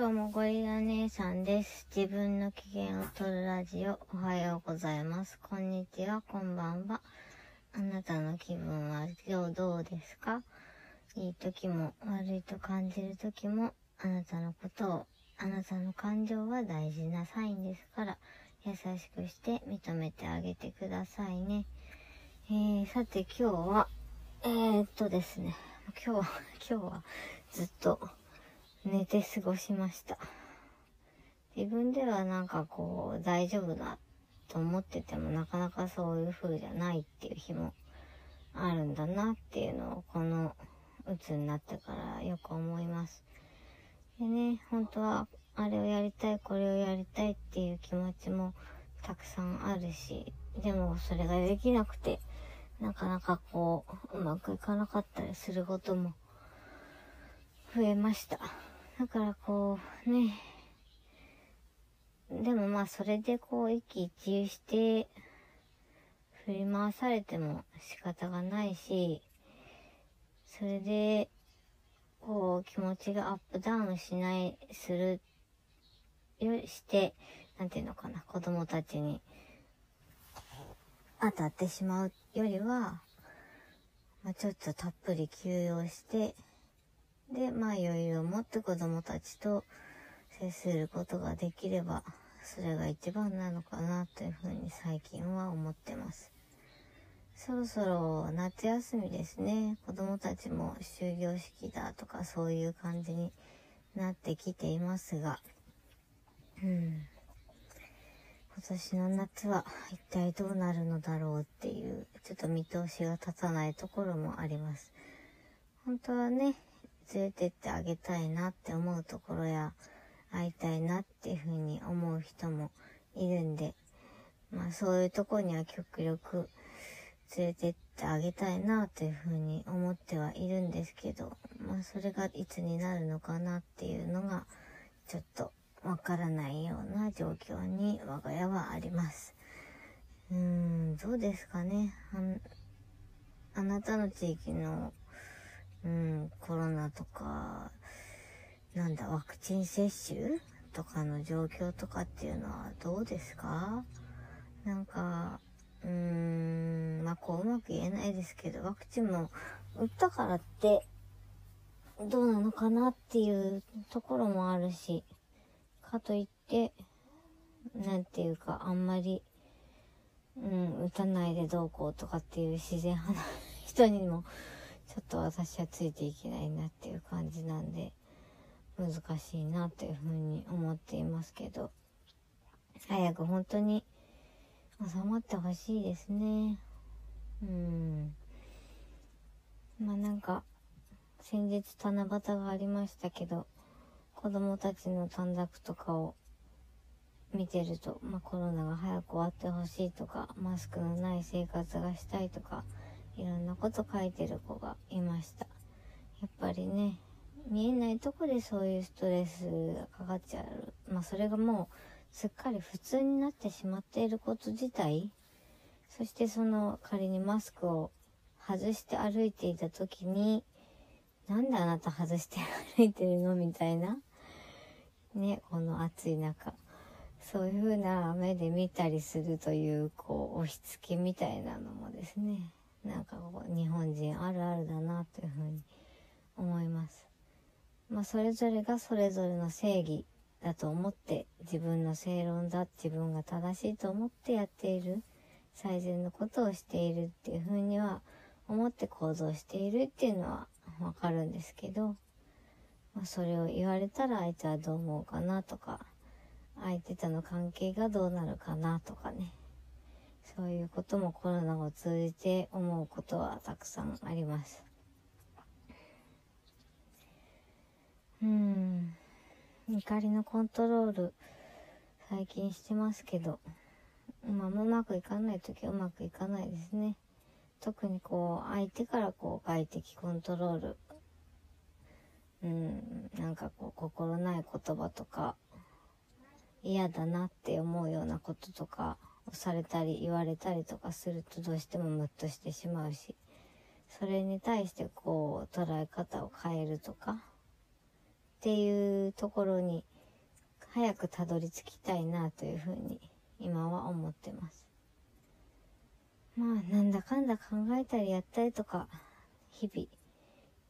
今日もゴリラ姉さんです。自分の機嫌を取るラジオ、おはようございます。こんにちは、こんばんは。あなたの気分は今日どうですか？いい時も悪いと感じる時も、あなたのことを、あなたの感情は大事なサインですから、優しくして認めてあげてくださいね。えー、さて今日は、えー、っとですね、今日は、今日はずっと寝て過ごしました。自分ではなんかこう大丈夫だと思っててもなかなかそういう風じゃないっていう日もあるんだなっていうのをこの鬱になってからよく思います。でね、本当はあれをやりたい、これをやりたいっていう気持ちもたくさんあるし、でもそれができなくて、なかなかこう、うまくいかなかったりすることも増えました。だからこう、ね。でもまあそれでこう一喜一憂して振り回されても仕方がないし、それでこう気持ちがアップダウンしない、する、よして、なんていうのかな、子供たちに当たってしまうよりは、まあ、ちょっとたっぷり休養して、で、まあ余裕を持って子供たちと接することができれば、それが一番なのかなというふうに最近は思ってます。そろそろ夏休みですね。子供たちも終業式だとかそういう感じになってきていますが、うん。今年の夏は一体どうなるのだろうっていう、ちょっと見通しが立たないところもあります。本当はね、連れてってあげたいなって思うところや、会いたいなっていうふうに思う人もいるんで、まあそういうとこには極力連れてってあげたいなというふうに思ってはいるんですけど、まあそれがいつになるのかなっていうのが、ちょっとわからないような状況に我が家はあります。うーん、どうですかね。あなたの地域のうん、ナとか、なんだ、ワクチン接種とかの状況とかっていうのはどうですか？なんか、うーん、まあ、こううまく言えないですけど、ワクチンも打ったからって、どうなのかなっていうところもあるし、かといって、なんていうか、あんまり、うん、打たないでどうこうとかっていう自然派な人にも、ちょっと私はついていけないなっていう感じなんで、難しいなというふうに思っていますけど、早く本当に収まってほしいですね。うん。まあなんか、先日七夕がありましたけど、子供たちの短冊とかを見てると、まあコロナが早く終わってほしいとか、マスクのない生活がしたいとか、いろんなこと書いてる子がいました。やっぱりね、見えないとこでそういうストレスがかかっちゃう。まあそれがもうすっかり普通になってしまっていること自体、そしてその仮にマスクを外して歩いていた時に、なんであなた外して歩いてるのみたいな。ね、この暑い中。そういう風な目で見たりするという、こう、押し付けみたいなのもですね、なんかこう日本人あるあるだなというふうに思います。まあそれぞれがそれぞれの正義だと思って自分の正論だ自分が正しいと思ってやっている最善のことをしているっていうふうには思って行動しているっていうのはわかるんですけど、まあ、それを言われたら相手はどう思うかなとか相手との関係がどうなるかなとかねそういうこともコロナを通じて思うことはたくさんあります。うん。怒りのコントロール、最近してますけど、まあ、うまくいかないときはうまくいかないですね。特にこう、相手からこう、外的コントロール、うん、なんかこう、心ない言葉とか、嫌だなって思うようなこととか、されたり言われたりとかするとどうしてもムッとしてしまうし、それに対してこう捉え方を変えるとかっっていうところに早くたどり着きたいなというふうに今は思ってます。まあなんだかんだ考えたりやったりとか日々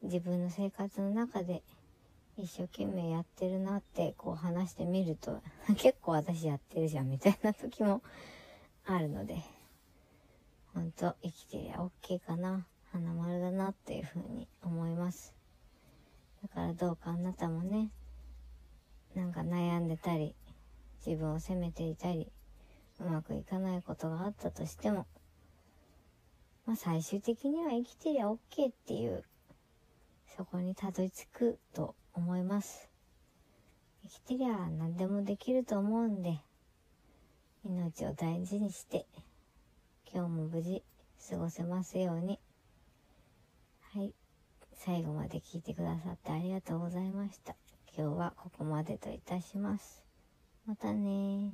自分の生活の中で一生懸命やってるなってこう話してみると 結構私やってるじゃんみたいな時もあるのでほんと生きてりゃ OK かな花丸だなっていうふうに思いますだからどうかあなたもねなんか悩んでたり自分を責めていたりうまくいかないことがあったとしてもまあ最終的には生きてりゃ OK っていうそこにたどり着くと思います。生きてりゃ何でもできると思うんで、命を大事にして、今日も無事過ごせますように。はい。最後まで聞いてくださってありがとうございました。今日はここまでといたします。またね